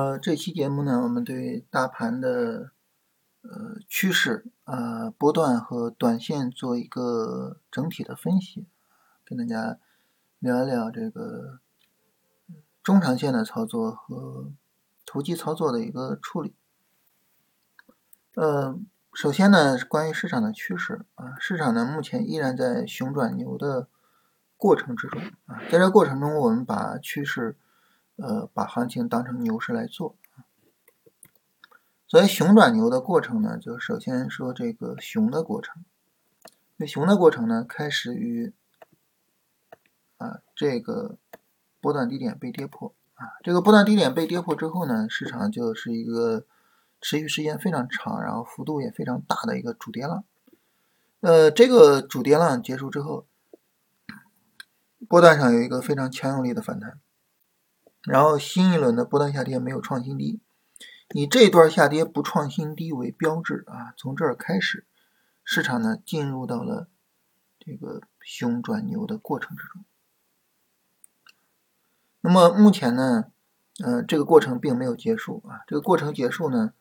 呃，这期节目呢，我们对大盘的呃趋势、呃波段和短线做一个整体的分析，跟大家聊一聊这个中长线的操作和投机操作的一个处理。呃，首先呢，关于市场的趋势啊，市场呢目前依然在熊转牛的过程之中啊，在这过程中，我们把趋势。呃，把行情当成牛市来做所以熊转牛的过程呢，就首先说这个熊的过程。那熊的过程呢，开始于啊这个波段低点被跌破啊，这个波段低点被跌破之后呢，市场就是一个持续时间非常长，然后幅度也非常大的一个主跌浪。呃，这个主跌浪结束之后，波段上有一个非常强有力的反弹。然后新一轮的波段下跌没有创新低，以这段下跌不创新低为标志啊，从这儿开始，市场呢进入到了这个熊转牛的过程之中。那么目前呢，呃，这个过程并没有结束啊，这个过程结束呢，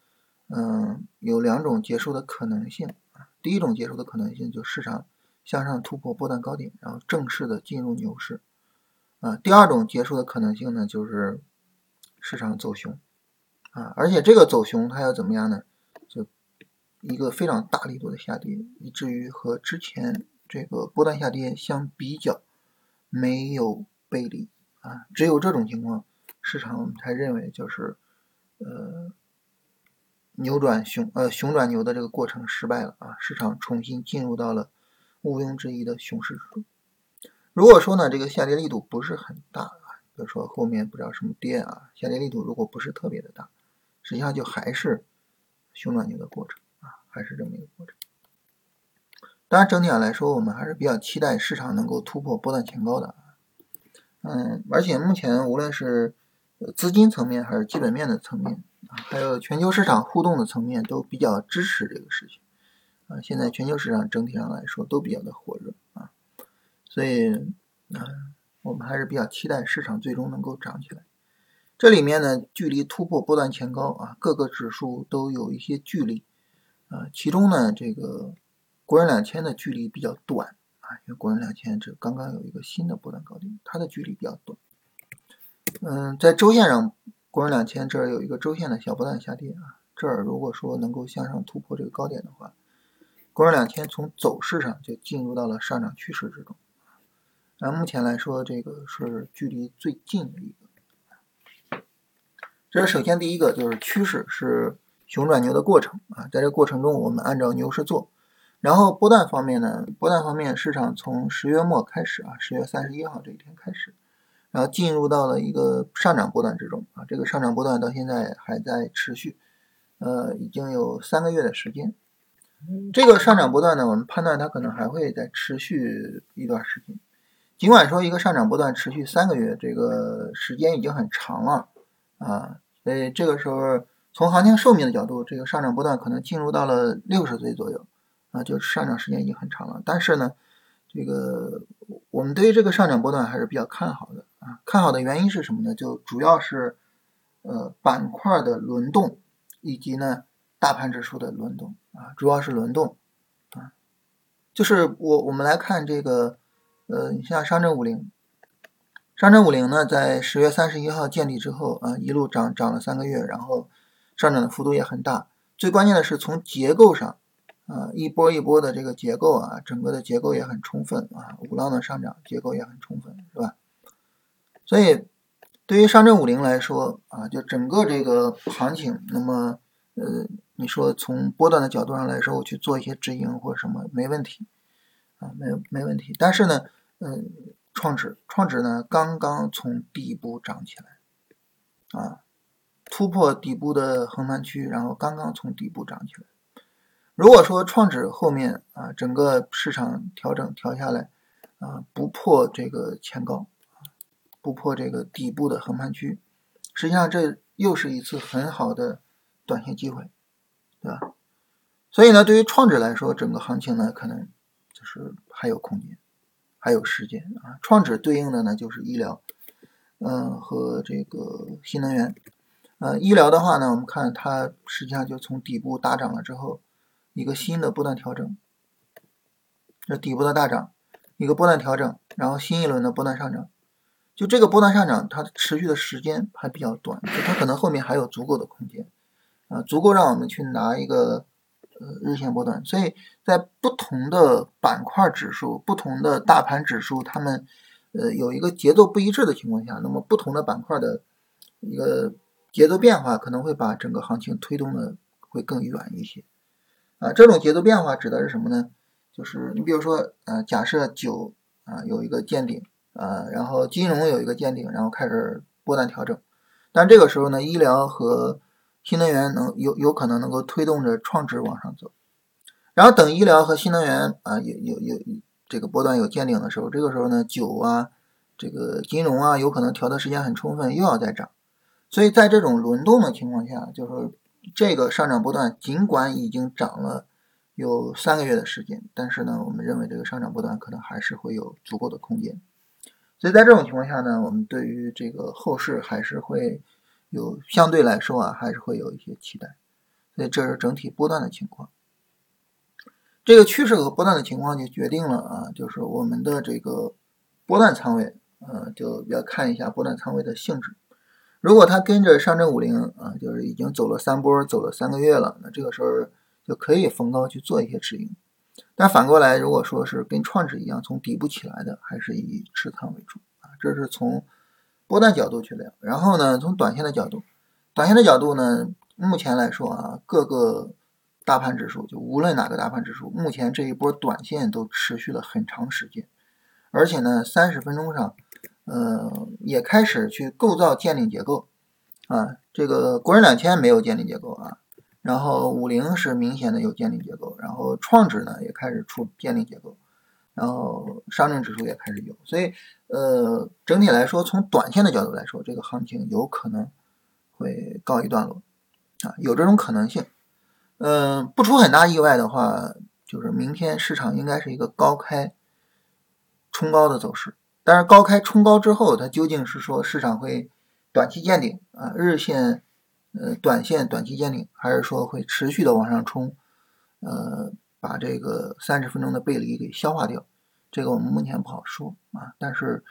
嗯，有两种结束的可能性啊。第一种结束的可能性就市场向上突破波段高点，然后正式的进入牛市。啊，第二种结束的可能性呢，就是市场走熊，啊，而且这个走熊它要怎么样呢？就一个非常大力度的下跌，以至于和之前这个波段下跌相比较没有背离啊，只有这种情况，市场才认为就是呃扭转熊呃熊转牛的这个过程失败了啊，市场重新进入到了毋庸置疑的熊市之中。如果说呢，这个下跌力度不是很大啊，比如说后面不知道什么跌啊，下跌力度如果不是特别的大，实际上就还是熊转牛的过程啊，还是这么一个过程。当然，整体上来说，我们还是比较期待市场能够突破波段前高的。嗯，而且目前无论是资金层面还是基本面的层面，还有全球市场互动的层面，都比较支持这个事情啊。现在全球市场整体上来说都比较的火热啊。所以，嗯，我们还是比较期待市场最终能够涨起来。这里面呢，距离突破波段前高啊，各个指数都有一些距离啊。其中呢，这个国人两千的距离比较短啊，因为国人两千这刚刚有一个新的波段高点，它的距离比较短。嗯，在周线上，国人两千这儿有一个周线的小波段下跌啊，这儿如果说能够向上突破这个高点的话，国人两千从走势上就进入到了上涨趋势之中。那目前来说，这个是距离最近的一个。这是首先第一个，就是趋势是熊转牛的过程啊，在这过程中，我们按照牛市做。然后波段方面呢，波段方面市场从十月末开始啊，十月三十一号这一天开始，然后进入到了一个上涨波段之中啊，这个上涨波段到现在还在持续，呃，已经有三个月的时间。这个上涨波段呢，我们判断它可能还会再持续一段时间。尽管说一个上涨波段持续三个月，这个时间已经很长了啊，所以这个时候从行情寿命的角度，这个上涨波段可能进入到了六十岁左右啊，就上涨时间已经很长了。但是呢，这个我们对于这个上涨波段还是比较看好的啊，看好的原因是什么呢？就主要是呃板块的轮动以及呢大盘指数的轮动啊，主要是轮动啊，就是我我们来看这个。呃，你像上证五零，上证五零呢，在十月三十一号建立之后啊，一路涨涨了三个月，然后上涨的幅度也很大。最关键的是从结构上啊，一波一波的这个结构啊，整个的结构也很充分啊，五浪的上涨结构也很充分，是吧？所以对于上证五零来说啊，就整个这个行情，那么呃，你说从波段的角度上来说，我去做一些止盈或者什么没问题啊，没有没问题。但是呢。嗯，创指创指呢刚刚从底部涨起来，啊，突破底部的横盘区，然后刚刚从底部涨起来。如果说创指后面啊整个市场调整调下来，啊不破这个前高，不破这个底部的横盘区，实际上这又是一次很好的短线机会，对吧？所以呢，对于创指来说，整个行情呢可能就是还有空间。还有时间啊，创指对应的呢就是医疗，嗯和这个新能源，呃，医疗的话呢，我们看它实际上就从底部大涨了之后，一个新的波段调整，这底部的大涨，一个波段调整，然后新一轮的波段上涨，就这个波段上涨，它持续的时间还比较短，就它可能后面还有足够的空间，啊，足够让我们去拿一个呃日线波段，所以在不同的板块指数、不同的大盘指数，它们呃有一个节奏不一致的情况下，那么不同的板块的一个。节奏变化可能会把整个行情推动的会更远一些，啊，这种节奏变化指的是什么呢？就是你比如说，呃，假设酒啊有一个见顶，啊，然后金融有一个见顶，然后开始波段调整，但这个时候呢，医疗和新能源能有有可能能够推动着创指往上走，然后等医疗和新能源啊有有有这个波段有见顶的时候，这个时候呢，酒啊，这个金融啊，有可能调的时间很充分，又要再涨。所以在这种轮动的情况下，就是这个上涨波段尽管已经涨了有三个月的时间，但是呢，我们认为这个上涨波段可能还是会有足够的空间。所以在这种情况下呢，我们对于这个后市还是会有相对来说啊，还是会有一些期待。所以这是整体波段的情况。这个趋势和波段的情况就决定了啊，就是我们的这个波段仓位，呃，就要看一下波段仓位的性质。如果它跟着上证五零啊，就是已经走了三波，走了三个月了，那这个时候就可以逢高去做一些止盈。但反过来，如果说是跟创指一样从底部起来的，还是以持仓为主啊。这是从波段角度去聊。然后呢，从短线的角度，短线的角度呢，目前来说啊，各个大盘指数就无论哪个大盘指数，目前这一波短线都持续了很长时间，而且呢，三十分钟上。呃，也开始去构造见顶结构啊，这个国人两千没有见顶结构啊，然后五零是明显的有见顶结构，然后创指呢也开始出见顶结构，然后上证指数也开始有，所以呃，整体来说，从短线的角度来说，这个行情有可能会告一段落啊，有这种可能性。嗯，不出很大意外的话，就是明天市场应该是一个高开冲高的走势。但是高开冲高之后，它究竟是说市场会短期见顶啊，日线呃短线短期见顶，还是说会持续的往上冲，呃把这个三十分钟的背离给消化掉？这个我们目前不好说啊。但是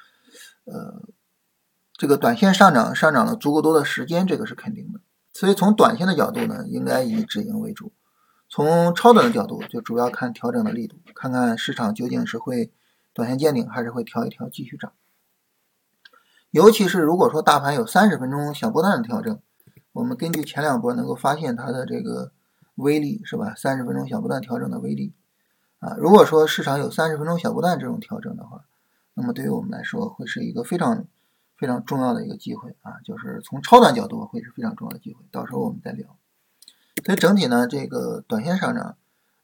呃这个短线上涨上涨了足够多的时间，这个是肯定的。所以从短线的角度呢，应该以止盈为主；从超短的角度，就主要看调整的力度，看看市场究竟是会。短线见顶还是会调一调继续涨，尤其是如果说大盘有三十分钟小波段的调整，我们根据前两波能够发现它的这个威力是吧？三十分钟小波段调整的威力啊，如果说市场有三十分钟小波段这种调整的话，那么对于我们来说会是一个非常非常重要的一个机会啊，就是从超短角度会是非常重要的机会，到时候我们再聊。所以整体呢，这个短线上涨。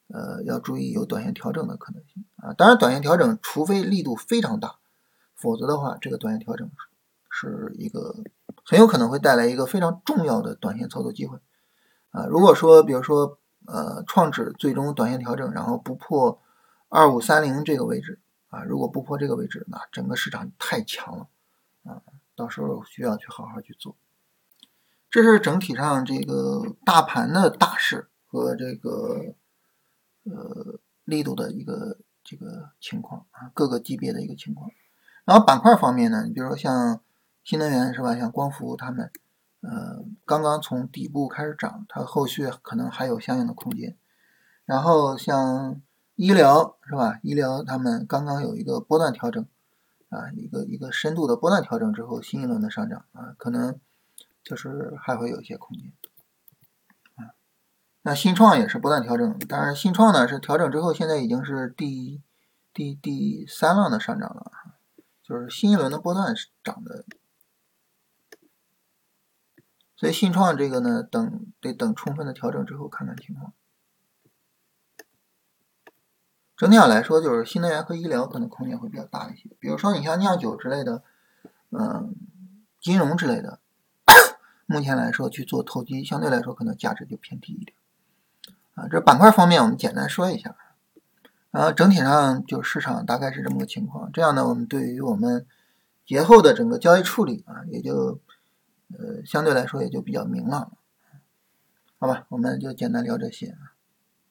呃，要注意有短线调整的可能性啊。当然，短线调整除非力度非常大，否则的话，这个短线调整是一个很有可能会带来一个非常重要的短线操作机会啊。如果说，比如说，呃，创指最终短线调整，然后不破二五三零这个位置啊，如果不破这个位置，那整个市场太强了啊，到时候需要去好好去做。这是整体上这个大盘的大势和这个。呃，力度的一个这个情况啊，各个级别的一个情况。然后板块方面呢，你比如说像新能源是吧，像光伏他们，呃，刚刚从底部开始涨，它后续可能还有相应的空间。然后像医疗是吧，医疗他们刚刚有一个波段调整啊，一个一个深度的波段调整之后，新一轮的上涨啊，可能就是还会有一些空间。啊那新创也是不断调整，当然新创呢是调整之后，现在已经是第第第三浪的上涨了，就是新一轮的波段是涨的，所以信创这个呢，等得等充分的调整之后看看情况。整体上来说，就是新能源和医疗可能空间会比较大一些，比如说你像酿酒之类的，嗯，金融之类的，目前来说去做投机，相对来说可能价值就偏低一点。啊，这板块方面我们简单说一下，然后整体上就市场大概是这么个情况。这样呢，我们对于我们节后的整个交易处理啊，也就呃，相对来说也就比较明朗了。好吧，我们就简单聊这些。